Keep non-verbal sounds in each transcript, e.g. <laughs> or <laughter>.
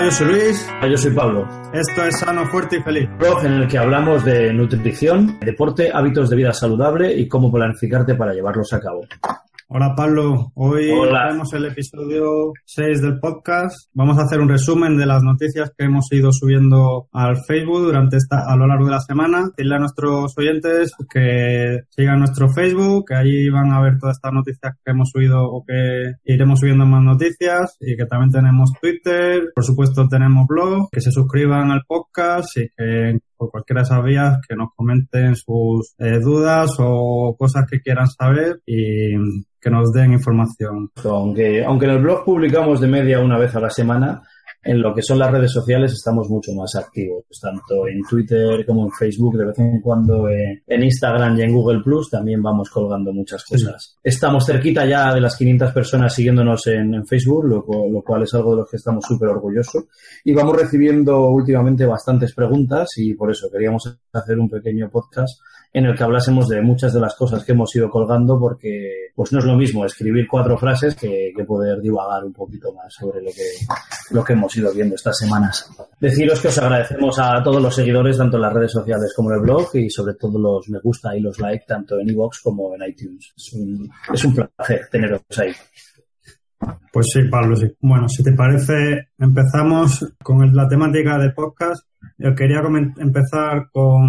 Hola, yo soy Luis. Yo soy Pablo. Esto es Sano, Fuerte y Feliz. Blog en el que hablamos de nutrición, deporte, hábitos de vida saludable y cómo planificarte para llevarlos a cabo. Hola Pablo, hoy tenemos el episodio 6 del podcast. Vamos a hacer un resumen de las noticias que hemos ido subiendo al Facebook durante esta, a lo largo de la semana. Decirle a nuestros oyentes que sigan nuestro Facebook, que allí van a ver todas estas noticias que hemos subido o que iremos subiendo más noticias y que también tenemos Twitter, por supuesto tenemos blog, que se suscriban al podcast y que por cualquiera de esas vías que nos comenten sus eh, dudas o cosas que quieran saber y que nos den información. Aunque, aunque en el blog publicamos de media una vez a la semana, en lo que son las redes sociales estamos mucho más activos, tanto en Twitter como en Facebook, de vez en cuando eh, en Instagram y en Google Plus también vamos colgando muchas cosas. Estamos cerquita ya de las 500 personas siguiéndonos en, en Facebook, lo, lo cual es algo de lo que estamos súper orgullosos. Y vamos recibiendo últimamente bastantes preguntas y por eso queríamos hacer un pequeño podcast en el que hablásemos de muchas de las cosas que hemos ido colgando porque pues no es lo mismo escribir cuatro frases que, poder divagar un poquito más sobre lo que, lo que hemos ido viendo estas semanas. Deciros que os agradecemos a todos los seguidores, tanto en las redes sociales como en el blog, y sobre todo los me gusta y los like, tanto en iVoox como en iTunes. Es un, placer teneros ahí. Pues sí, Pablo, sí. Bueno, si te parece, empezamos con la temática del podcast. Yo quería empezar con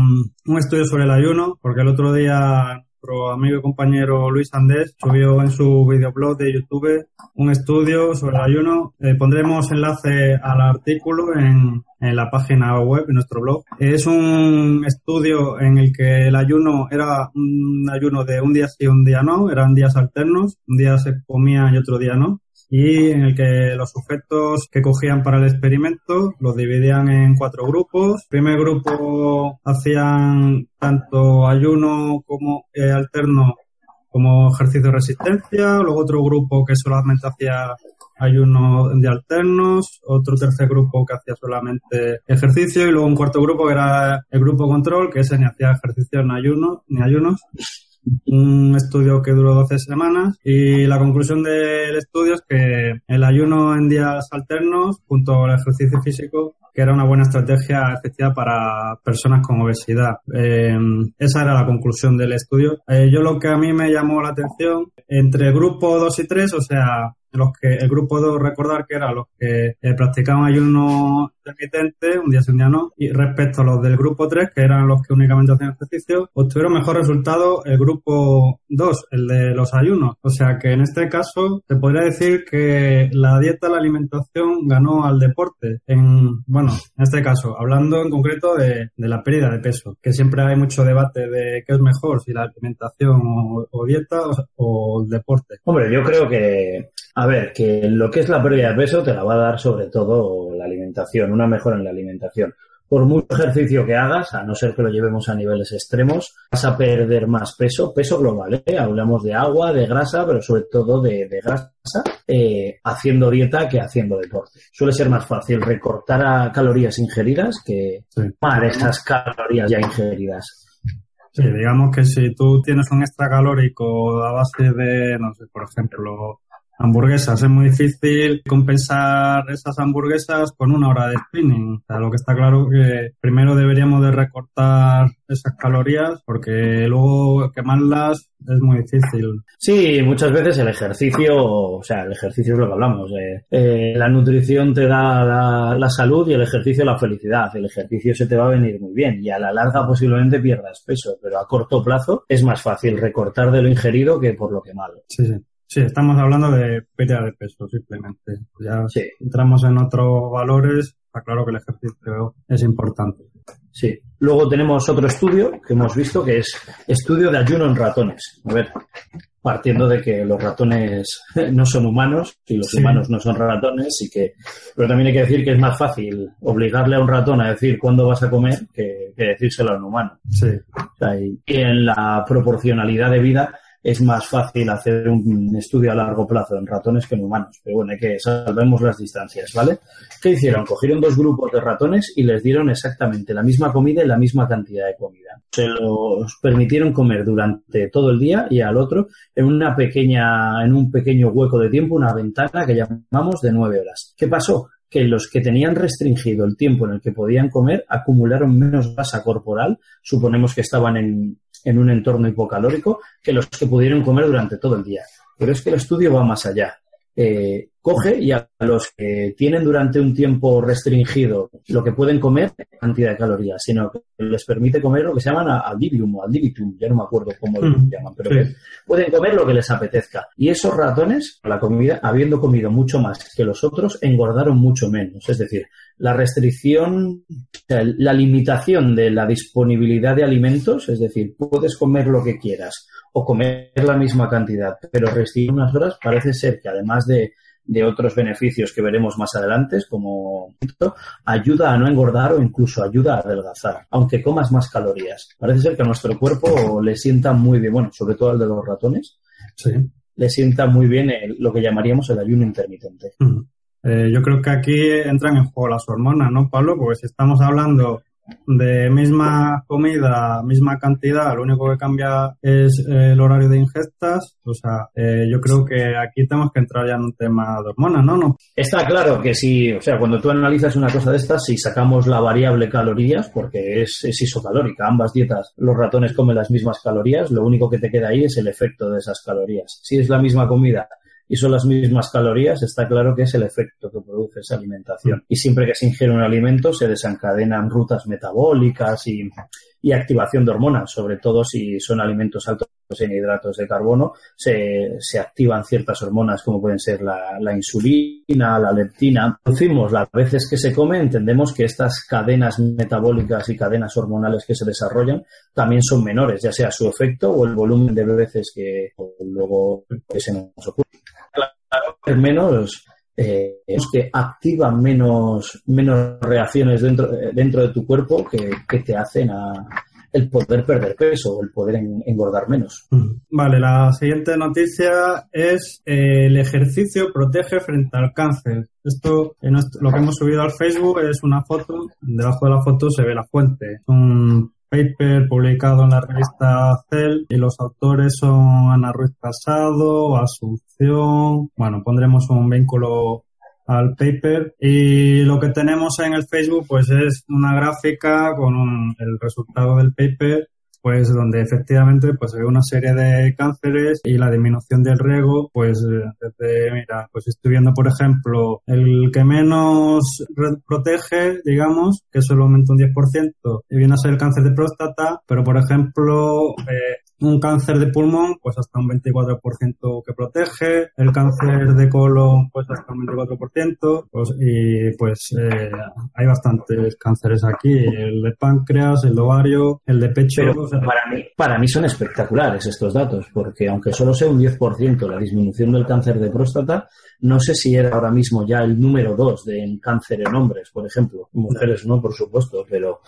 un estudio sobre el ayuno, porque el otro día nuestro amigo y compañero Luis Andés subió en su videoblog de YouTube un estudio sobre el ayuno. Eh, pondremos enlace al artículo en, la página web, en nuestro blog. Es un estudio en el que el ayuno era un ayuno de un día sí, un día no, eran días alternos, un día se comía y otro día no y en el que los sujetos que cogían para el experimento los dividían en cuatro grupos. El primer grupo hacían tanto ayuno como eh, alterno como ejercicio de resistencia, luego otro grupo que solamente hacía ayuno de alternos, otro tercer grupo que hacía solamente ejercicio. Y luego un cuarto grupo que era el grupo control, que ese ni hacía ejercicio ni ayuno, ni ayunos un estudio que duró 12 semanas y la conclusión del estudio es que el ayuno en días alternos junto al ejercicio físico que era una buena estrategia efectiva para personas con obesidad. Eh, esa era la conclusión del estudio. Eh, yo lo que a mí me llamó la atención, entre grupo 2 y 3, o sea, los que el grupo 2 recordar que era los que eh, practicaban ayuno intermitente, un día sí, un día no, y respecto a los del grupo 3, que eran los que únicamente hacían ejercicio, obtuvieron mejor resultado el grupo 2, el de los ayunos. O sea que en este caso se podría decir que la dieta, la alimentación ganó al deporte. En, bueno, en este caso, hablando en concreto de, de la pérdida de peso, que siempre hay mucho debate de qué es mejor, si la alimentación o, o dieta o, o deporte. Hombre, yo creo que, a ver, que lo que es la pérdida de peso te la va a dar sobre todo la alimentación, una mejora en la alimentación. Por mucho ejercicio que hagas, a no ser que lo llevemos a niveles extremos, vas a perder más peso, peso global, ¿eh? Hablamos de agua, de grasa, pero sobre todo de, de grasa, eh, haciendo dieta que haciendo deporte. Suele ser más fácil recortar a calorías ingeridas que quemar esas calorías ya ingeridas. Sí, digamos que si tú tienes un extra calórico a base de, no sé, por ejemplo, hamburguesas, es muy difícil compensar esas hamburguesas con una hora de spinning. O sea, lo que está claro que primero deberíamos de recortar esas calorías porque luego quemarlas es muy difícil. Sí, muchas veces el ejercicio, o sea, el ejercicio es lo que hablamos. eh, eh, la nutrición te da la, la salud y el ejercicio la felicidad. El ejercicio se te va a venir muy bien y a la larga posiblemente pierdas peso, pero a corto plazo es más fácil recortar de lo ingerido que por lo quemado. Sí, sí. Sí, estamos hablando de pérdida de peso, simplemente. Ya Sí. entramos en otros valores, está claro que el ejercicio es importante. Sí. Luego tenemos otro estudio que hemos visto que es estudio de ayuno en ratones. A ver, partiendo de que los ratones <laughs> no son humanos y los humanos no son ratones y que pero también hay que decir que es más fácil obligarle a un ratón a decir cuándo vas a comer que, decírselo a un humano. Sí. y en la proporcionalidad de vida es más fácil hacer un estudio a largo plazo en ratones que en humanos. Pero bueno, hay que salvemos las distancias, ¿vale? ¿Qué hicieron? Cogieron dos grupos de ratones y les dieron exactamente la misma comida y la misma cantidad de comida. Se los permitieron comer durante todo el día y al otro en una pequeña, en un pequeño hueco de tiempo, una ventana que llamamos de nueve horas. ¿Qué pasó? que los que tenían restringido el tiempo en el que podían comer acumularon menos grasa corporal, suponemos que estaban en, en un entorno hipocalórico que los que pudieron comer durante todo el día. Pero es que el estudio va más allá. Eh, coge y a los que tienen durante un tiempo restringido lo que pueden comer, cantidad de calorías, sino que les permite comer lo que se llaman adivium o adivitum, ya no me acuerdo cómo lo mm, llaman, pero pueden comer lo que les apetezca. Y esos ratones, la comida, habiendo comido mucho más que los otros, engordaron mucho menos. Es decir, la restricción, la limitación de la disponibilidad de alimentos, es decir, puedes comer lo que quieras o comer la misma cantidad, pero restringir unas horas parece ser que además de, de otros beneficios que veremos más adelante, como ayuda a no engordar o incluso ayuda a adelgazar, aunque comas más calorías. Parece ser que a nuestro cuerpo le sienta muy bien, bueno, sobre todo al de los ratones, sí. le sienta muy bien lo que llamaríamos el ayuno intermitente. Eh, yo creo que aquí entran en juego las hormonas, ¿no, Pablo? Porque si estamos hablando de misma comida, misma cantidad, lo único que cambia es eh, el horario de ingestas. O sea, eh, yo creo que aquí tenemos que entrar ya en un tema de hormonas, ¿no? ¿no? Está claro que si, o sea, cuando tú analizas una cosa de estas, si sacamos la variable calorías, porque es, es isocalórica, ambas dietas, los ratones comen las mismas calorías, lo único que te queda ahí es el efecto de esas calorías. Si es la misma comida y son las mismas calorías, está claro que es el efecto que produce esa alimentación. Y siempre que se ingiere un alimento se desencadenan rutas metabólicas y, activación de hormonas, sobre todo si son alimentos altos en hidratos de carbono, se, activan ciertas hormonas como pueden ser la, insulina, la leptina. Producimos las veces que se come, entendemos que estas cadenas metabólicas y cadenas hormonales que se desarrollan también son menores, ya sea su efecto o el volumen de veces que luego se nos ocurre menos eh, es que activa menos, menos reacciones dentro, dentro de tu cuerpo que, te hacen a el poder perder peso, el poder engordar menos. Mm. Vale, la siguiente noticia es eh, el ejercicio protege frente al cáncer. Esto, lo que hemos subido al Facebook es una foto, debajo de la foto se ve la fuente. Paper publicado en la revista Cell y los autores son Ana Ruiz Casado, Asunción, bueno, pondremos un vínculo al paper. Y lo que tenemos en el Facebook pues es una gráfica con el resultado del paper pues donde efectivamente pues hay una serie de cánceres y la disminución del riego, pues desde, mira, pues estoy viendo por ejemplo el que menos protege, digamos, que solo aumenta un 10%, y viene a ser el cáncer de próstata, pero por ejemplo eh, un cáncer de pulmón, pues hasta un 24% que protege, el cáncer de colon, pues hasta un 24%, pues, y pues eh, hay bastantes cánceres aquí, el de páncreas, el ovario, el de pecho. para, mí, para mí son espectaculares estos datos, porque aunque solo sea un 10% la disminución del cáncer de próstata, no sé si era ahora mismo ya el número 2 de cáncer en hombres, por ejemplo. Mujeres no, por supuesto, pero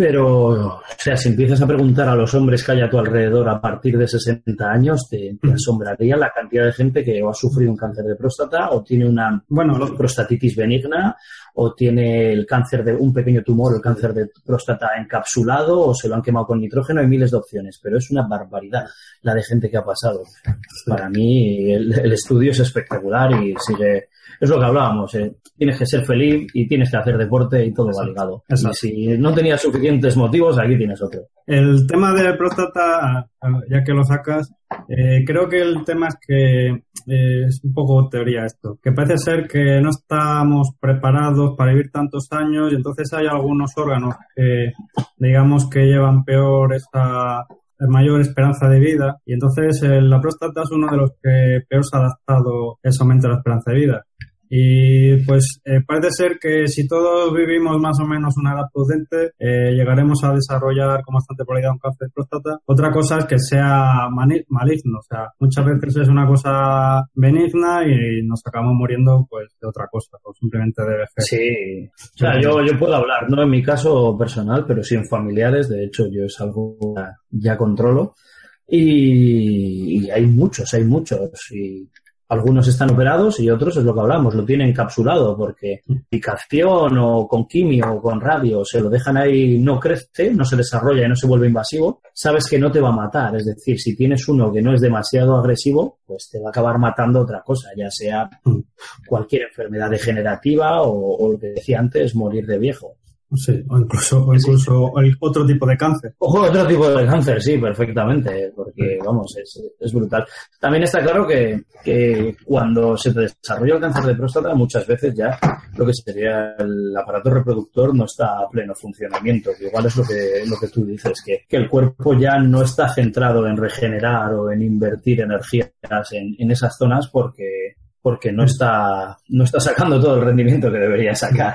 pero, o sea, si empiezas a preguntar a los hombres que hay a tu alrededor a partir de 60 años, te, asombraría la cantidad de gente que o ha sufrido un cáncer de próstata o tiene una bueno, prostatitis benigna o tiene el cáncer de un pequeño tumor, el cáncer de próstata encapsulado o se lo han quemado con nitrógeno. Hay miles de opciones, pero es una barbaridad la de gente que ha pasado. <laughs> Para mí el, el estudio es espectacular y sigue es lo que hablábamos, eh. tienes que ser feliz y tienes que hacer deporte y todo va ligado. Y si no tenías suficientes motivos, aquí tienes otro. El tema de próstata, ya que lo sacas, eh, creo que el tema es que eh, es un poco teoría esto, que parece ser que no estamos preparados para vivir tantos años y entonces hay algunos órganos que digamos que llevan peor esa mayor esperanza de vida y entonces la próstata es uno de los que peor se ha adaptado ese aumento de la esperanza de vida. Y pues eh, parece ser que si todos vivimos más o menos una edad prudente, eh, llegaremos a desarrollar con bastante probabilidad un cáncer de próstata. Otra cosa es que sea maligno, o sea, muchas veces es una cosa benigna y nos acabamos muriendo pues de otra cosa, o simplemente de vejez. Sí, o sea, yo, yo puedo hablar, no en mi caso personal, pero sí en familiares, de hecho yo es algo ya controlo. Y, hay muchos, hay muchos. Y algunos están operados y otros es lo que hablamos, lo tienen encapsulado porque picación o con quimio o con radio se lo dejan ahí, no crece, no se desarrolla y no se vuelve invasivo, sabes que no te va a matar. Es decir, si tienes uno que no es demasiado agresivo, pues te va a acabar matando otra cosa, ya sea cualquier enfermedad degenerativa o, o lo que decía antes, morir de viejo. Sí, o incluso, o incluso otro tipo de cáncer. Ojo, otro tipo de cáncer, sí, perfectamente, porque vamos, es, es brutal. También está claro que, que cuando se desarrolla el cáncer de próstata, muchas veces ya lo que sería el aparato reproductor no está a pleno funcionamiento. Igual es lo que, lo que tú dices, que, que el cuerpo ya no está centrado en regenerar o en invertir energías en, en esas zonas porque porque no está, no está sacando todo el rendimiento que debería sacar.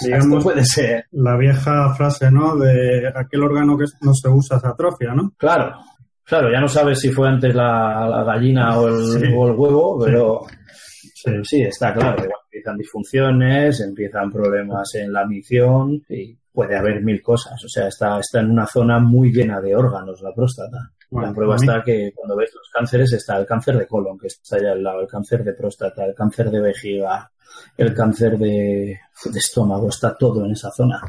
Digamos, puede ser. La vieja frase, ¿no? De aquel órgano que no se usa se atrofia, ¿no? Claro, claro, ya no sabes si fue antes la, gallina o el, el, huevo, pero sí. está claro. empiezan disfunciones, empiezan problemas en la misión y puede haber mil cosas. O sea, está, está en una zona muy llena de órganos la próstata la prueba está que cuando ves los cánceres está el cáncer de colon, que está allá al lado, el cáncer de próstata, el cáncer de vejiga, el cáncer de, estómago, está todo en esa zona.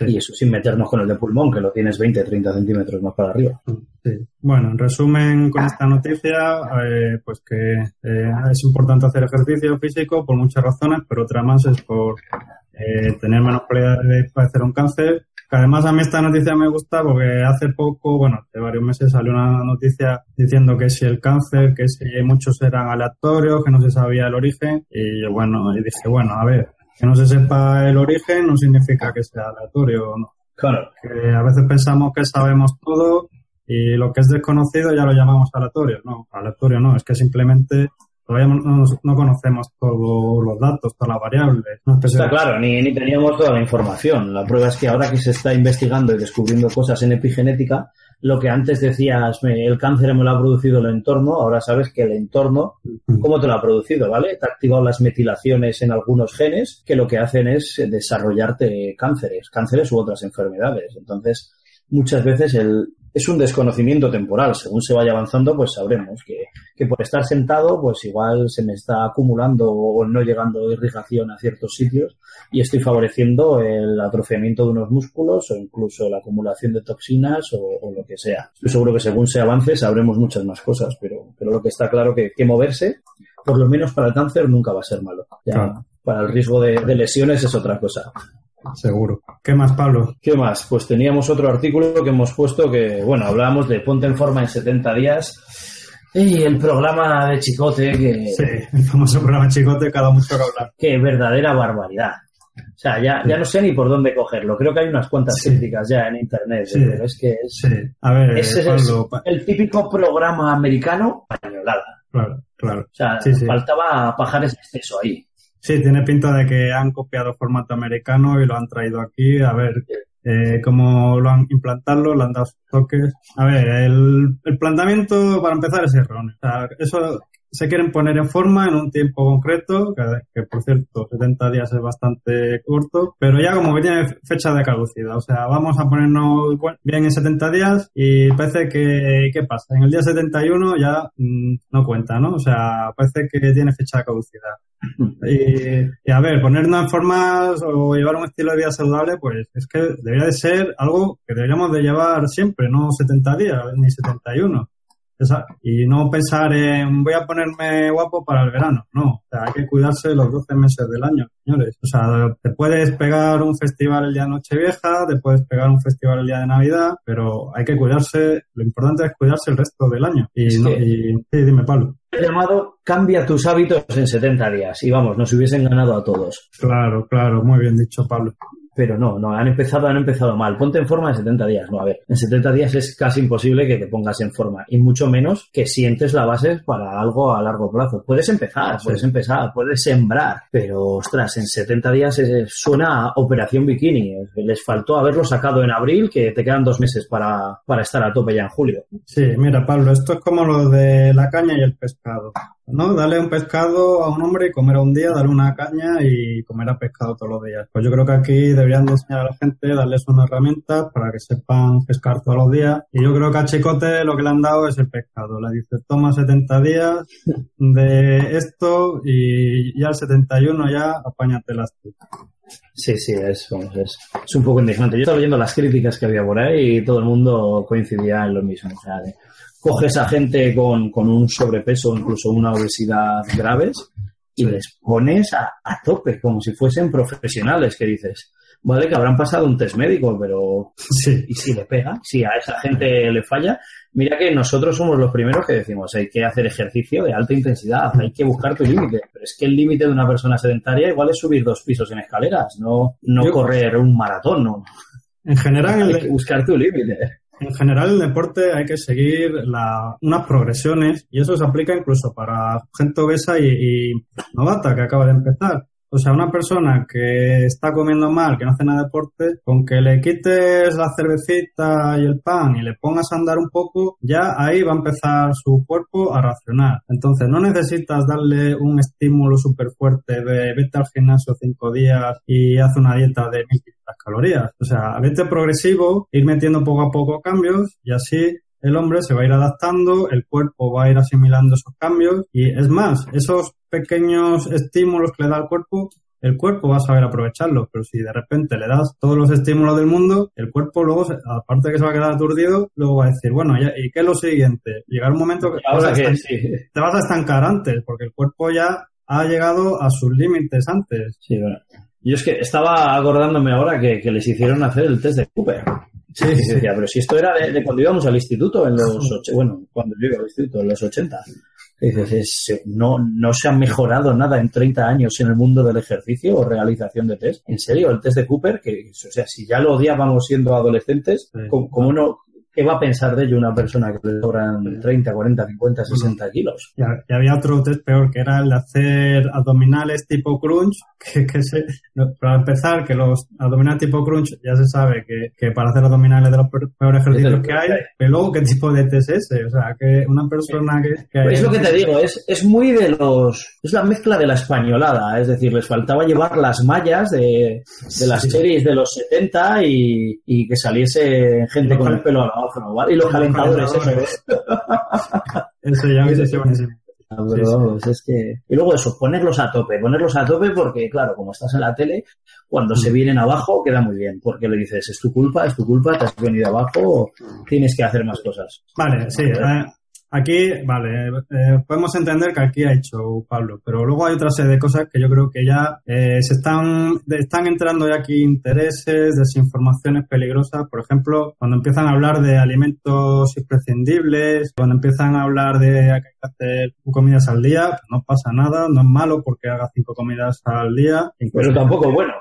Y eso sin meternos con el de pulmón, que lo tienes 20, 30 centímetros más para arriba. Bueno, en resumen con esta noticia, eh, pues que eh, es importante hacer ejercicio físico por muchas razones, pero otra más es por eh, tener menos probabilidad de padecer un cáncer además a mí esta noticia me gusta porque hace poco, bueno, hace varios meses salió una noticia diciendo que si el cáncer, que si muchos eran aleatorios, que no se sabía el origen. Y yo, bueno, y dije, bueno, a ver, que no se sepa el origen no significa que sea aleatorio o no. Claro. Que a veces pensamos que sabemos todo y lo que es desconocido ya lo llamamos aleatorio. No, aleatorio no, es que simplemente todavía no, conocemos todos los datos, todas las variables. está claro, ni, ni teníamos toda la información. La prueba es que ahora que se está investigando y descubriendo cosas en epigenética, lo que antes decías, el cáncer me lo ha producido el entorno, ahora sabes que el entorno, ¿cómo te lo ha producido? ¿Vale? Te ha activado las metilaciones en algunos genes que lo que hacen es desarrollarte cánceres, cánceres u otras enfermedades. Entonces, muchas veces el, es un desconocimiento temporal. Según se vaya avanzando, pues sabremos que, que, por estar sentado, pues igual se me está acumulando o no llegando irrigación a ciertos sitios y estoy favoreciendo el atrofiamiento de unos músculos o incluso la acumulación de toxinas o, lo que sea. Estoy seguro que según se avance sabremos muchas más cosas, pero, pero lo que está claro que, que moverse, por lo menos para el cáncer, nunca va a ser malo. Ya, Para el riesgo de lesiones es otra cosa. Seguro. ¿Qué más, Pablo? ¿Qué más? Pues teníamos otro artículo que hemos puesto que, bueno, hablábamos de ponte en forma en 70 días y el programa de Chicote que... Sí, el famoso programa Chicote cada mucho que hablar. Qué verdadera barbaridad. O sea, ya, ya no sé ni por dónde cogerlo. Creo que hay unas cuantas críticas ya en internet, pero es que es, sí. A ver, ese es el típico programa americano españolada. Claro, claro. O sea, faltaba pajares exceso ahí. Sí, tiene pinta de que han copiado formato americano y lo han traído aquí. A ver eh, cómo lo han implantado, le han dado sus toques. A ver, el, el planteamiento para empezar es erróneo. O sea, eso se quieren poner en forma en un tiempo concreto, que, por cierto 70 días es bastante corto, pero ya como que tiene fecha de caducidad, o sea, vamos a ponernos bien en 70 días y parece que, ¿qué pasa? En el día 71 ya mm, no cuenta, ¿no? O sea, parece que tiene fecha de caducidad. <laughs> Y, a ver, ponernos en formas o llevar un estilo de vida saludable, pues es que debería de ser algo que deberíamos de llevar siempre, no 70 días ni 71 y no pensar en voy a ponerme guapo para el verano. No, o sea, hay que cuidarse los 12 meses del año, señores. O sea, te puedes pegar un festival el día de Nochevieja, te puedes pegar un festival el día de Navidad, pero hay que cuidarse, lo importante es cuidarse el resto del año. Y, sí, dime, Pablo. llamado Cambia tus hábitos en 70 días y vamos, nos hubiesen ganado a todos. Claro, claro, muy bien dicho, Pablo. Pero no, no, han empezado, han empezado mal. Ponte en forma en 70 días. No, a ver, en 70 días es casi imposible que te pongas en forma y mucho menos que sientes la base para algo a largo plazo. Puedes empezar, puedes empezar, puedes sembrar, pero ostras, en 70 días suena a operación bikini. Les faltó haberlo sacado en abril, que te quedan dos meses para, para estar a tope ya en julio. Sí, mira, Pablo, esto es como lo de la caña y el pescado. ¿No? Dale un pescado a un hombre y comerá un día, dale una caña y comerá pescado todos los días. Pues yo creo que aquí deberían enseñar a la gente, darles una herramienta para que sepan pescar todos los días. Y yo creo que a Chicote lo que le han dado es el pescado. Le dice, toma 70 días de esto y ya al 71 ya apáñate las Sí, sí, es, es, es, un poco indignante. Yo estaba viendo las críticas que había por ahí y todo el mundo coincidía en lo mismo. Coges a gente con, con un sobrepeso o incluso una obesidad graves y les pones a, a, tope, como si fuesen profesionales, que dices, vale, que habrán pasado un test médico, pero sí. ¿y si le pega? Si a esa gente le falla, mira que nosotros somos los primeros que decimos, hay que hacer ejercicio de alta intensidad, hay que buscar tu límite, pero es que el límite de una persona sedentaria igual es subir dos pisos en escaleras, no, no correr un maratón, no. En general, hay que buscar tu límite. En general, el deporte hay que seguir la, unas progresiones y eso se aplica incluso para gente obesa y, y novata que acaba de empezar. O sea, una persona que está comiendo mal, que no hace nada de deporte, con que le quites la cervecita y el pan y le pongas a andar un poco, ya ahí va a empezar su cuerpo a racionar. Entonces, no necesitas darle un estímulo súper fuerte de vete al gimnasio cinco días y haz una dieta de 1500 calorías. O sea, vete progresivo, ir metiendo poco a poco cambios y así el hombre se va a ir adaptando, el cuerpo va a ir asimilando esos cambios y es más, esos pequeños estímulos que le da el cuerpo, el cuerpo va a saber aprovecharlos, pero si de repente le das todos los estímulos del mundo, el cuerpo luego, aparte de que se va a quedar aturdido, luego va a decir, bueno, ¿y qué es lo siguiente? Llegar un momento que, Ahora te, vas a sí. te vas a estancar antes, porque el cuerpo ya ha llegado a sus límites antes. Sí, bueno. Yo es que estaba acordándome ahora que, que les hicieron hacer el test de Cooper. Sí, Y sí. decía, pero si esto era de, de cuando íbamos al instituto, en los och- bueno, cuando yo iba al instituto, en los 80. Y dices, es- no, no se ha mejorado nada en 30 años en el mundo del ejercicio o realización de test. En serio, el test de Cooper, que, o sea, si ya lo odiábamos siendo adolescentes, Sí. ¿cómo, cómo no, qué va a pensar de ello una persona que le sobran 30, 40, 50, 60 kilos? Y, ha- y había otro test peor, que era el de hacer abdominales tipo crunch, <laughs> que, que se, no, para empezar, que los abdominales tipo crunch ya se sabe que, que para hacer abdominales de los peor- peores ejercicios que hay, pero luego qué tipo de test es ese, o sea, que una persona que... que Es lo que te digo, es, es muy de los. Es la mezcla de la españolada, es decir, les faltaba llevar las mallas de, de las Sí. cherries de los 70 y, y que saliese gente con el pelo al Y los calentadores, eso calentadores. es. Eso ya buenísimo. Ah, pero Sí, sí. vamos, es que... Y luego eso, ponerlos a tope, ponerlos a tope porque, claro, como estás en la tele, cuando se Mm. vienen abajo queda muy bien, porque le dices, es tu culpa, es tu culpa, te has venido abajo, tienes que hacer más cosas. Vale, sí. eh, aquí, vale, eh, podemos entender que aquí ha hecho Pablo, pero luego hay otra serie de cosas que yo creo que ya eh, se están, están entrando ya aquí intereses, desinformaciones peligrosas. Por ejemplo, cuando empiezan a hablar de alimentos imprescindibles, cuando empiezan a hablar de que hay que hacer comidas al día, pues no pasa nada, no es malo porque haga cinco comidas al día. Incluso- Pero tampoco, bueno,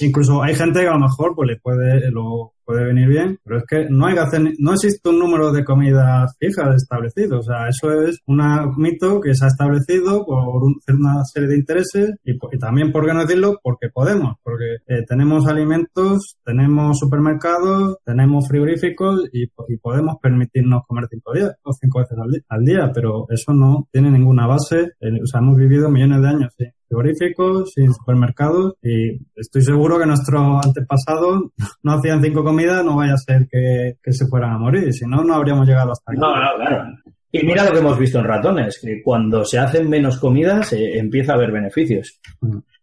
Incluso hay gente que a lo mejor pues le puede lo puede venir bien, pero es que no hay que hacer, no existe un número de comidas fijas establecido, o sea, eso es un mito que se ha establecido por un- una serie de intereses y, también, ¿por qué no decirlo? Porque podemos, porque eh, tenemos alimentos, tenemos supermercados, tenemos frigoríficos y, po- y podemos permitirnos comer cinco días o cinco veces al día, pero eso no tiene ninguna base, o sea, hemos vivido millones de años sin frigoríficos, sin supermercados y estoy seguro que nuestros antepasados no hacían cinco comidas, no vaya a ser que, que se fueran a morir, si no, no habríamos llegado hasta aquí. No, no, claro. Y mira lo que hemos visto en ratones, que cuando se hacen menos comidas eh, empieza a haber beneficios.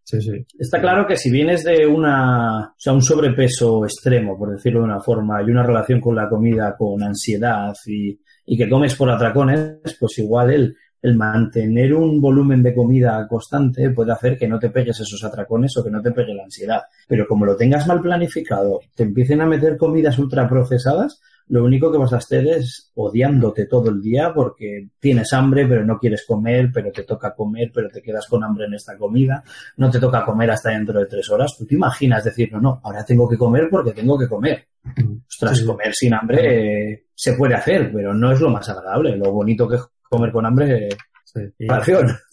Sí, sí. Está claro que si vienes de una, o sea, un sobrepeso extremo, por decirlo de una forma, y una relación con la comida, con ansiedad y, y que comes por atracones, pues igual el, el mantener un volumen de comida constante puede hacer que no te pegues esos atracones o que no te pegue la ansiedad. Pero como lo tengas mal planificado, te empiecen a meter comidas ultraprocesadas, lo único que vas a estar es odiándote todo el día porque tienes hambre pero no quieres comer, pero te toca comer, pero te quedas con hambre en esta comida, no te toca comer hasta dentro de tres horas. ¿Tú te imaginas decir, no, no, ahora tengo que comer porque tengo que comer? Ostras, comer sin hambre eh, se puede hacer, pero no es lo más agradable. Lo bonito que es comer con hambre es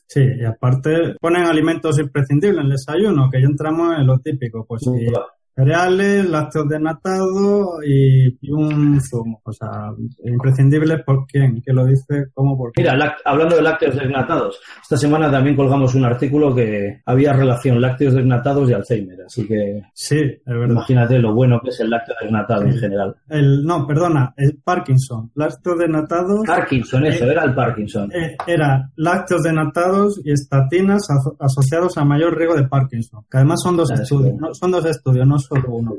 Sí, y aparte ponen alimentos imprescindibles en el desayuno, que ya entramos en lo típico. Pues sí, cereales, lácteos desnatados y, y, un zumo. O sea, imprescindibles por quién, que lo dice, cómo, por qué. Mira, hablando de lácteos desnatados, esta semana también colgamos un artículo que había relación lácteos desnatados y Alzheimer, así que sí, es verdad. imagínate lo bueno que es el lácteo desnatado en general. El, no, perdona, el Parkinson, lácteos desnatados. Parkinson, eso, eh, era el Parkinson. Eh, era lácteos desnatados y estatinas asociados a mayor riesgo de Parkinson, que además son dos Claro, estudios, sí. no, son dos estudios, no solo uno.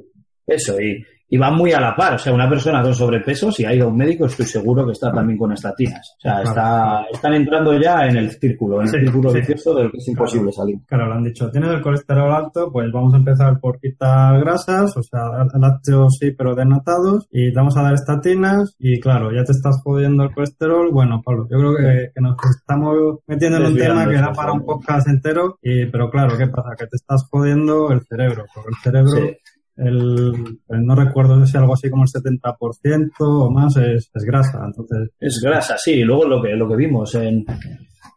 Eso, y, y van muy a la par. O sea, una persona con sobrepeso, si ha ido a un médico, estoy seguro que está también con estatinas. O sea, está, están entrando ya en el círculo, en el Sí, círculo sí. vicioso del que es imposible salir. Claro, lo han dicho. Tienes el colesterol alto, pues vamos a empezar por quitar grasas, o sea, lácteos sí, pero desnatados, y vamos a dar estatinas, y claro, ya te estás jodiendo el colesterol. Bueno, Pablo, yo creo que, que nos estamos metiendo en un tema que da para un podcast entero, y, pero claro, ¿qué pasa? Que te estás jodiendo el cerebro, porque el cerebro, Sí. El, no recuerdo si algo así como el 70% o más es, es grasa, entonces, Es grasa, sí. Y luego lo que, lo que vimos en.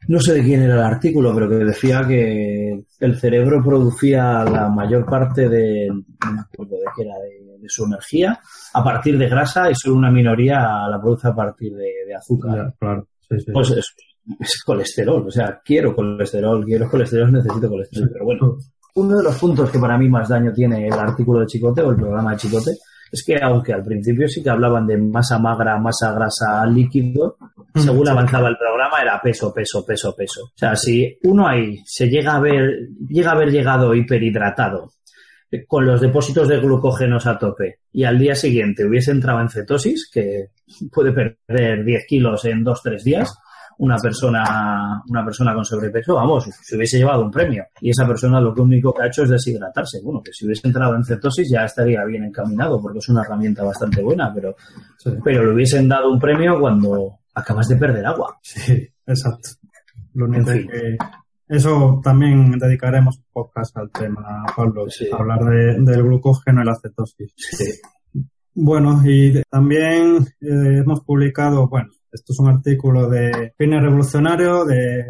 No sé de quién era el artículo, pero que decía que el cerebro producía la mayor parte de. No me acuerdo de qué era, de, de su energía a partir de grasa y solo una minoría la produce a partir de, de azúcar. ya, claro, sí, sí. Pues es, es colesterol, o sea, quiero colesterol, quiero colesterol, necesito colesterol. Pero bueno, uno de los puntos que para mí más daño tiene el artículo de Chicote o el programa de Chicote es que aunque al principio sí que hablaban de masa magra, masa grasa, líquido, según avanzaba el programa era peso, peso, peso, peso. O sea, si uno ahí se llega a ver, llega a haber llegado hiperhidratado eh, con los depósitos de glucógenos a tope y al día siguiente hubiese entrado en cetosis, que puede perder 10 kilos en 2-3 días, una persona, una persona con sobrepeso, vamos, se hubiese llevado un premio. Y esa persona lo único que ha hecho es deshidratarse. Bueno, que si hubiese entrado en cetosis ya estaría bien encaminado, porque es una herramienta bastante buena, pero, Sí. pero le hubiesen dado un premio cuando acabas de perder agua. Sí, exacto. Lo único En fin. que eso también dedicaremos podcast al tema, Pablo, Sí. hablar de- del glucógeno y la cetosis. Bueno, y también eh, hemos publicado, bueno, esto es un artículo de Fines Revolucionario, de,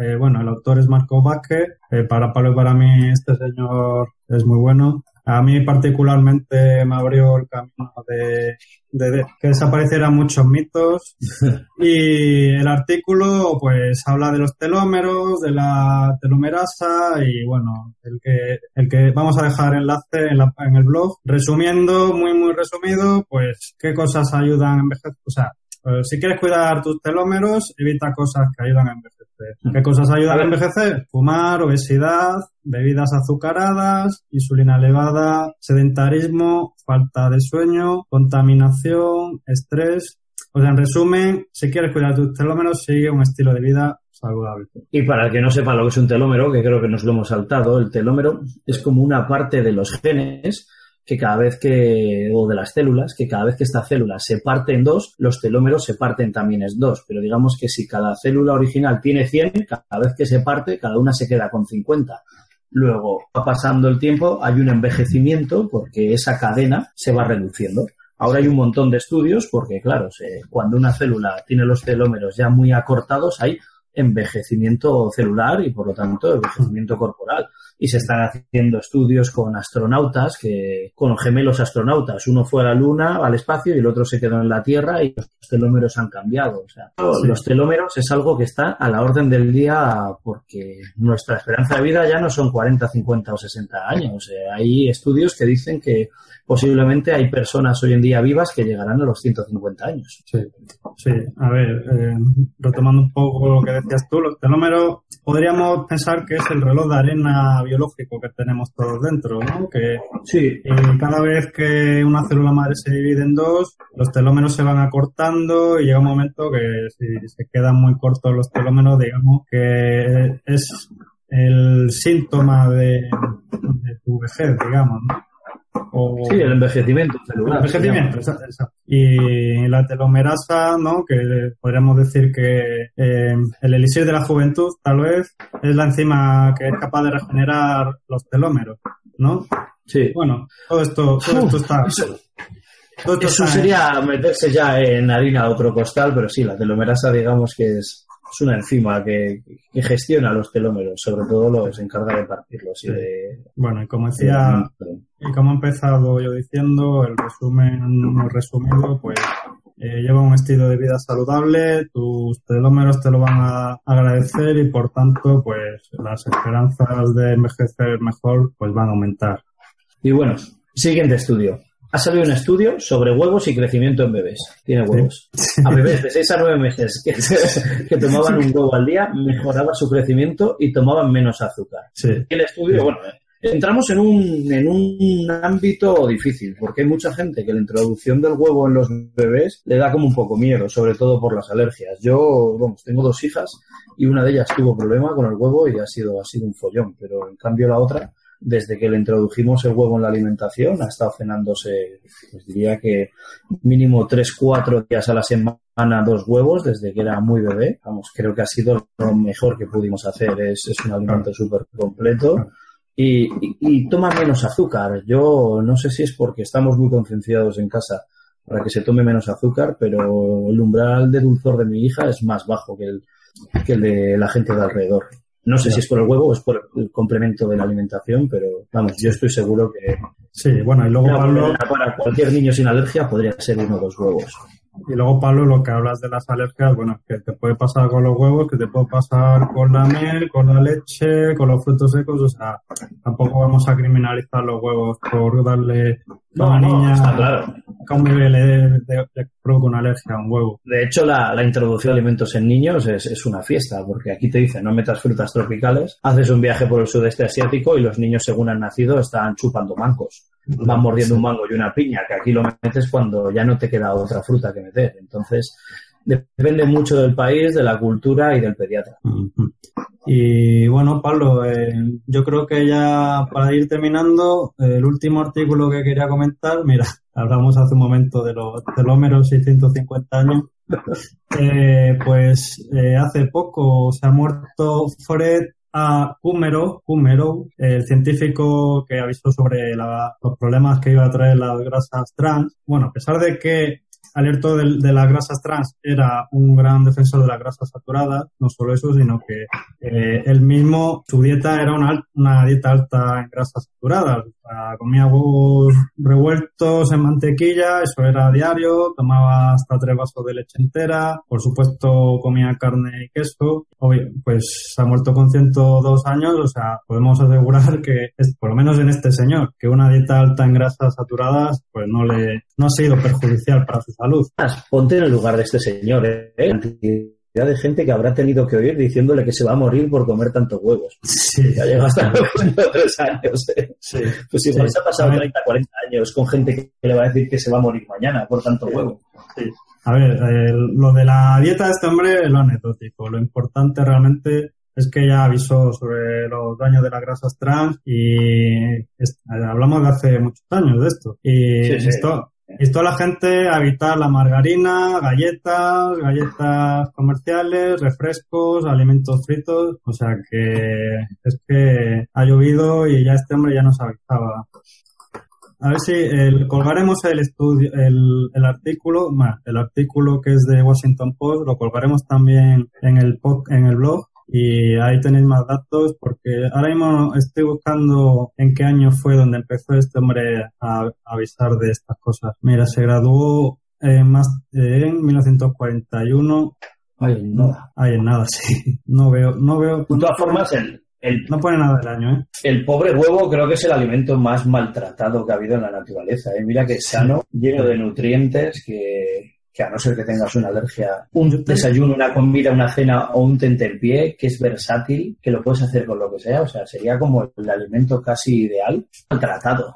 eh, bueno, el autor es Marco Vázquez, eh, para Pablo y para mí este señor es muy bueno. A mí particularmente me abrió el camino de, de- de que desaparecieran muchos mitos <laughs> y el artículo pues habla de los telómeros, de la telomerasa y bueno, el que, el que vamos a dejar enlace en, la- en el blog. Resumiendo, muy muy resumido, pues qué cosas ayudan a envejecer, o sea, si quieres cuidar tus telómeros, evita cosas que ayudan a envejecer. ¿Qué cosas ayudan a envejecer? Fumar, obesidad, bebidas azucaradas, insulina elevada, sedentarismo, falta de sueño, contaminación, estrés. O sea, en resumen, si quieres cuidar tus telómeros, sigue un estilo de vida saludable. Y para el que no sepa lo que es un telómero, que creo que nos lo hemos saltado, el telómero es como una parte de los genes que cada vez que, o de las células, que cada vez que esta célula se parte en dos, los telómeros se parten también en dos. Pero digamos que si cada célula original tiene 100, cada vez que se parte, cada una se queda con 50. Luego va pasando el tiempo, hay un envejecimiento porque esa cadena se va reduciendo. Ahora hay un montón de estudios porque, claro, cuando una célula tiene los telómeros ya muy acortados, hay envejecimiento celular y, por lo tanto, envejecimiento corporal. Y se están haciendo estudios con astronautas, que, con gemelos astronautas. Uno fue a la Luna, al espacio, y el otro se quedó en la Tierra y los telómeros han cambiado. O sea, Sí. los telómeros es algo que está a la orden del día porque nuestra esperanza de vida ya no son 40, 50 o 60 años. O sea, hay estudios que dicen que posiblemente hay personas hoy en día vivas que llegarán a los 150 años. Sí, sí. A ver, eh, retomando un poco lo que decías tú, los telómeros podríamos pensar que es el reloj de arena biológico que tenemos todos dentro, ¿no? Que Sí, y cada vez que una célula madre se divide en dos, los telómeros se van acortando y llega un momento que si se quedan muy cortos los telómeros, digamos que es el síntoma de, de tu vejez, digamos, ¿no? O, sí, el envejecimiento celular. el envejecimiento, exacto, exacto. Y la telomerasa, ¿no? Que podríamos decir que eh, el elixir de la juventud, tal vez, es la enzima que es capaz de regenerar los telómeros, ¿no? Sí. Bueno, todo esto, todo esto está... Eso, todo esto eso está- sería meterse ya en harina de otro costal, pero sí, la telomerasa digamos que es, es una enzima que, que gestiona los telómeros, sobre todo los encarga de partirlos y Sí. de... Bueno, y como decía, y como he empezado yo diciendo, el resumen muy resumido, pues eh, lleva un estilo de vida saludable, tus telómeros te lo van a agradecer y por tanto, pues las esperanzas de envejecer mejor, pues van a aumentar. Y bueno, siguiente estudio. Ha salido un estudio sobre huevos y crecimiento en bebés. Tiene huevos. A bebés de 6 a 9 meses que, que tomaban un huevo al día, mejoraba su crecimiento y tomaban menos azúcar. Sí, Y el estudio, bueno, entramos en un, en un ámbito difícil, porque hay mucha gente que la introducción del huevo en los bebés le da como un poco miedo, sobre todo por las alergias. Yo, vamos, tengo dos hijas y una de ellas tuvo problema con el huevo y ha sido, ha sido un follón, pero en cambio la otra, desde que le introdujimos el huevo en la alimentación, ha estado cenándose, pues diría que mínimo 3, 4 días a la semana dos huevos desde que era muy bebé. Vamos, creo que ha sido lo mejor que pudimos hacer. Es, es un alimento súper completo. Y, y- y toma menos azúcar. Yo no sé si es porque estamos muy concienciados en casa para que se tome menos azúcar, pero el umbral de dulzor de mi hija es más bajo que el, que el de la gente de alrededor. No sé si es por el huevo o es por el complemento de la alimentación, pero vamos, yo estoy seguro que sí, bueno, y luego Pablo, para cualquier niño sin alergia podría ser uno o dos huevos. y luego Pablo, lo que hablas de las alergias, bueno, que te puede pasar con los huevos, que te puede pasar con la miel, con la leche, con los frutos secos, o sea, tampoco vamos a criminalizar los huevos por darle una niña está claro. que a un bebé le, le- le provoca una alergia a un huevo. De hecho, la, la introducción de alimentos en niños es, es una fiesta, porque aquí te dicen no metas frutas tropicales, haces un viaje por el sudeste asiático y los niños según han nacido están chupando mancos. Van mordiendo un mango y una piña, que aquí lo metes cuando ya no te queda otra fruta que meter. Entonces, depende mucho del país, de la cultura y del pediatra. Y bueno, Pablo, eh, yo creo que ya para ir terminando, el último artículo que quería comentar, mira, <laughs> hablamos hace un momento de los telómeros 650 años, Eh, pues eh, hace poco se ha muerto Fred A. Kummerow, el científico que avisó sobre la- los problemas que iba a traer las grasas trans. Bueno, a pesar de que alertó de, de las grasas trans era un gran defensor de las grasas saturadas, no solo eso, sino que eh, él mismo, su dieta era una, una dieta alta en grasas saturadas. Comía huevos revueltos en mantequilla, eso era diario, tomaba hasta tres vasos de leche entera, por supuesto comía carne y queso. Obvio, pues ha muerto con 102 años, o sea, podemos asegurar que, es, por lo menos en este señor, que una dieta alta en grasas saturadas, pues no le, no ha sido perjudicial para su salud. Ponte en lugar de este señor, ¿eh? De gente que habrá tenido que oír diciéndole que se va a morir por comer tantos huevos. Sí, Ya llega hasta <laughs> los 93 años. ¿eh? sí. Pues igual Sí. se ha pasado A ver. 30, 40 años con gente que le va a decir que se va a morir mañana por tanto huevo. A ver, lo de la dieta de este hombre es lo anecdótico. Lo importante realmente es que ya avisó sobre los daños de las grasas trans y es- hablamos de hace muchos años de esto. Y Sí, sí. esto instó a la gente a evitar la margarina, galletas, galletas comerciales, refrescos, alimentos fritos. O sea que es que ha llovido y ya este hombre ya nos avisaba. A ver si el- colgaremos el estudio, el, el artículo, bueno, el artículo que es de Washington Post, lo colgaremos también en el en el blog y ahí tenéis más datos porque ahora mismo estoy buscando en qué año fue donde empezó este hombre a, a avisar de estas cosas. Mira, se graduó en, más, en 1941. Ay, no. Ahí en nada, <laughs> sí. No veo, no veo. De todas formas, el, el, No pone nada del año, ¿eh? el pobre huevo creo que es el alimento más maltratado que ha habido en la naturaleza. ¿eh? Mira que sano, lleno de nutrientes, que, que a no ser que tengas una alergia, un desayuno, una comida, una cena o un tentempié, que es versátil, que lo puedes hacer con lo que sea. O sea, sería como el alimento casi ideal, maltratado.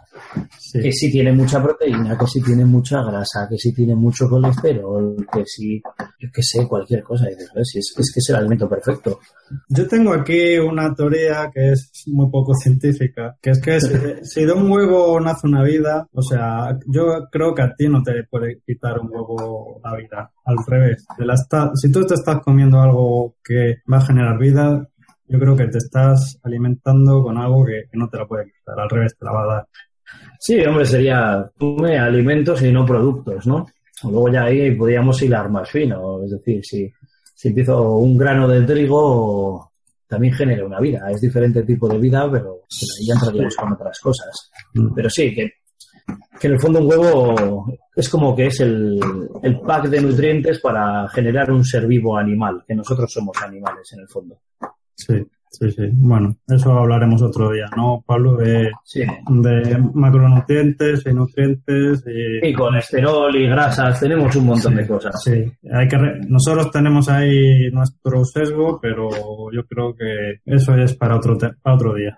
Sí. que sí tiene mucha proteína, que sí tiene mucha grasa, que sí tiene mucho colesterol, que sí yo qué sé, cualquier cosa. Si es, es que es el alimento perfecto. Yo tengo aquí una teoría que es muy poco científica, que es que si, <laughs> si, de un huevo nace una vida, o sea, yo creo que a ti no te puede quitar un huevo la vida. Al revés, la si tú te estás comiendo algo que va a generar vida, yo creo que te estás alimentando con algo que, que no te la puede quitar. Al revés, te la va a dar. Sí, hombre, sería come alimentos y no productos, ¿no? Luego ya ahí podríamos hilar más fino, es decir, si, si empiezo un grano de trigo, también genera una vida. Es diferente tipo de vida, pero, pero ahí ya entraríamos con otras cosas. Pero sí, que, que en el fondo un huevo es como que es el, el pack de nutrientes para generar un ser vivo animal, que nosotros somos animales en el fondo. Sí, sí, sí. Bueno, eso hablaremos otro día, ¿no, Pablo? De, Sí. de macronutrientes y nutrientes y... Y colesterol y grasas, tenemos un montón de cosas. Sí, hay que re- nosotros tenemos ahí nuestro sesgo, pero yo creo que eso es para otro, te- para otro día.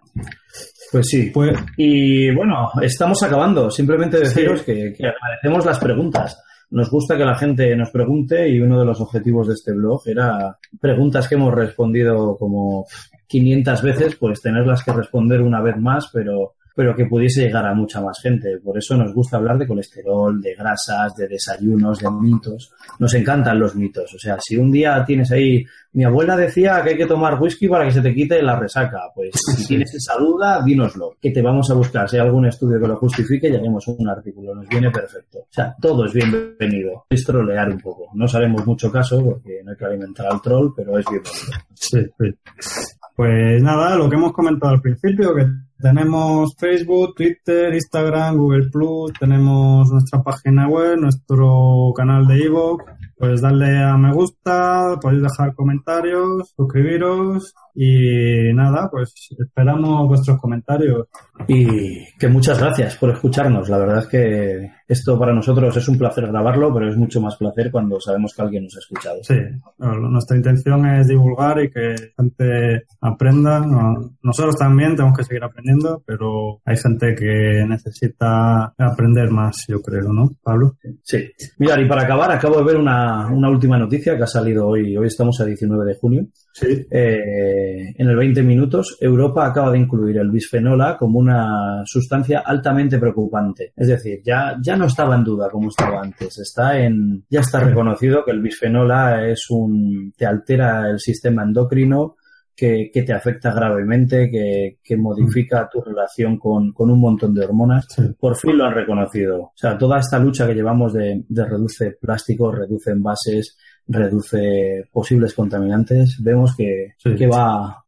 Pues sí. Pues Y bueno, estamos acabando. Simplemente deciros que agradecemos las preguntas. Nos gusta que la gente nos pregunte y uno de los objetivos de este blog era preguntas que hemos respondido como 500 veces, pues tenerlas que responder una vez más, pero pero que pudiese llegar a mucha más gente. Por eso nos gusta hablar de colesterol, de grasas, de desayunos, de mitos. Nos encantan los mitos. O sea, si un día tienes ahí, mi abuela decía que hay que tomar whisky para que se te quite la resaca, pues si tienes esa duda, dínoslo, que te vamos a buscar. Si hay algún estudio que lo justifique, ya haremos un artículo. Nos viene perfecto. O sea, todo es bienvenido. Es trolear un poco. No sabemos mucho caso porque no hay que alimentar al troll, pero es bienvenido. Sí, sí. Pues nada, lo que hemos comentado al principio, que tenemos Facebook, Twitter, Instagram, Google Plus, tenemos nuestra página web, nuestro canal de iVoox, pues darle a me gusta, podéis dejar comentarios, suscribiros y nada, pues esperamos vuestros comentarios. Y que muchas gracias por escucharnos. La verdad es que esto para nosotros es un placer grabarlo, pero es mucho más placer cuando sabemos que alguien nos ha escuchado. Sí, nuestra intención es divulgar y que la gente aprenda. No- Nosotros también tenemos que seguir aprendiendo, pero hay gente que necesita aprender más, yo creo, ¿no, Pablo? Sí. Mirad, y para acabar, acabo de ver una, una última noticia que ha salido hoy. Hoy estamos a 19 de junio. Sí. Eh, en el 20 minutos, Europa acaba de incluir el bisfenol A como una sustancia altamente preocupante. Es decir, ya, ya no estaba en duda como estaba antes. Está en, ya está reconocido que el bisfenol A es un, te altera el sistema endocrino, que, que te afecta gravemente, que, que modifica tu relación con, con un montón de hormonas. Sí. Por fin lo han reconocido. O sea, toda esta lucha que llevamos de, de reduce plásticos, reduce envases, reduce posibles contaminantes, vemos que, Sí. que va,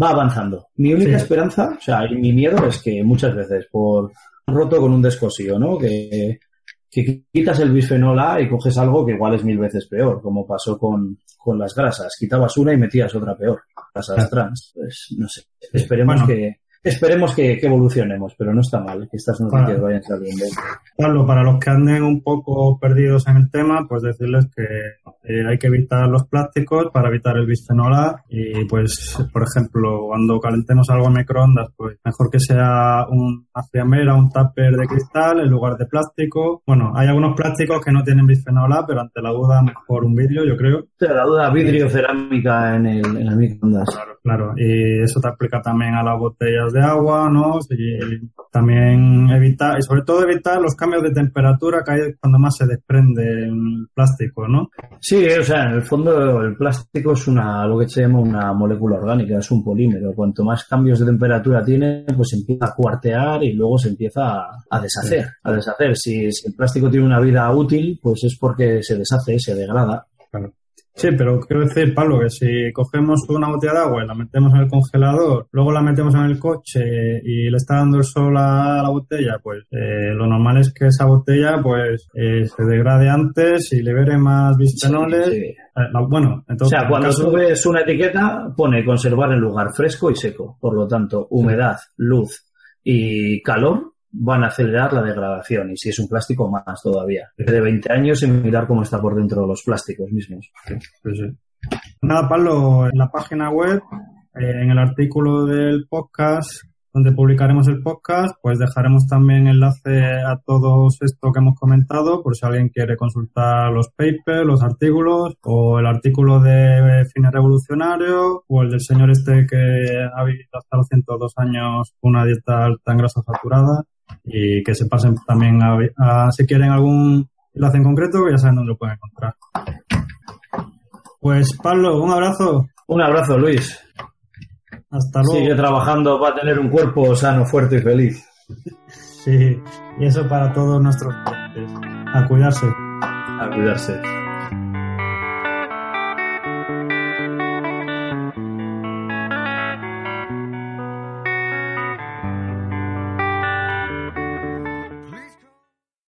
va avanzando. Mi única Sí. esperanza, o sea, y mi miedo es que muchas veces por roto con un descosío, ¿no? Que, que quitas el bisfenol A y coges algo que igual es mil veces peor, como pasó con, con las grasas. Quitabas una y metías otra peor. Grasas trans. Pues no sé. Esperemos Bueno. que esperemos que, que evolucionemos, pero no está mal que estas noticias Claro. vayan saliendo. Pablo, para los que anden un poco perdidos en el tema, pues decirles que eh, hay que evitar los plásticos para evitar el bisfenol A y pues, por ejemplo, cuando calentemos algo en microondas, pues mejor que sea un- una friamera, un tupper de cristal en lugar de plástico. Bueno, hay algunos plásticos que no tienen bisfenol A, pero ante la duda mejor un vidrio, yo creo. O sea, la duda vidrio cerámica en el, en el microondas. Claro, y eso te aplica también a las botellas de agua, ¿no? Y también evitar, y sobre todo evitar los cambios de temperatura que hay cuando más se desprende el plástico, ¿no? Sí, o sea, en el fondo el plástico es una, lo que se llama una molécula orgánica, es un polímero. Cuanto más cambios de temperatura tiene, pues empieza a cuartear y luego se empieza a, a deshacer. A deshacer. Si, si el plástico tiene una vida útil, pues es porque se deshace, se degrada. Sí, pero quiero decir, Pablo, que si cogemos una botella de agua y la metemos en el congelador, luego la metemos en el coche y le está dando el sol a la botella, pues eh, lo normal es que esa botella pues eh, se degrade antes y libere más bisfenoles. Sí, sí. Eh, bueno, O entonces... sea, en cuando caso- ves una etiqueta, pone conservar en lugar fresco y seco. Por lo tanto, humedad, luz y calor van a acelerar la degradación. Y si es un plástico, más todavía. De 20 años y mirar cómo está por dentro los plásticos mismos. Nada, Pablo, en la página web, eh, en el artículo del podcast, donde publicaremos el podcast, pues dejaremos también enlace a todo esto que hemos comentado, por si alguien quiere consultar los papers, los artículos, o el artículo de Fines Revolucionario, o el del señor este que ha vivido hasta los 102 años una dieta alta en grasa saturada, y que se pasen también a, si quieren algún enlace en concreto, ya saben dónde lo pueden encontrar. Pues Pablo, un abrazo. Un abrazo, Luis. Hasta luego. Sigue trabajando para tener un cuerpo sano, fuerte y feliz. <laughs> Sí, y eso para todos nuestros clientes. A cuidarse. A cuidarse.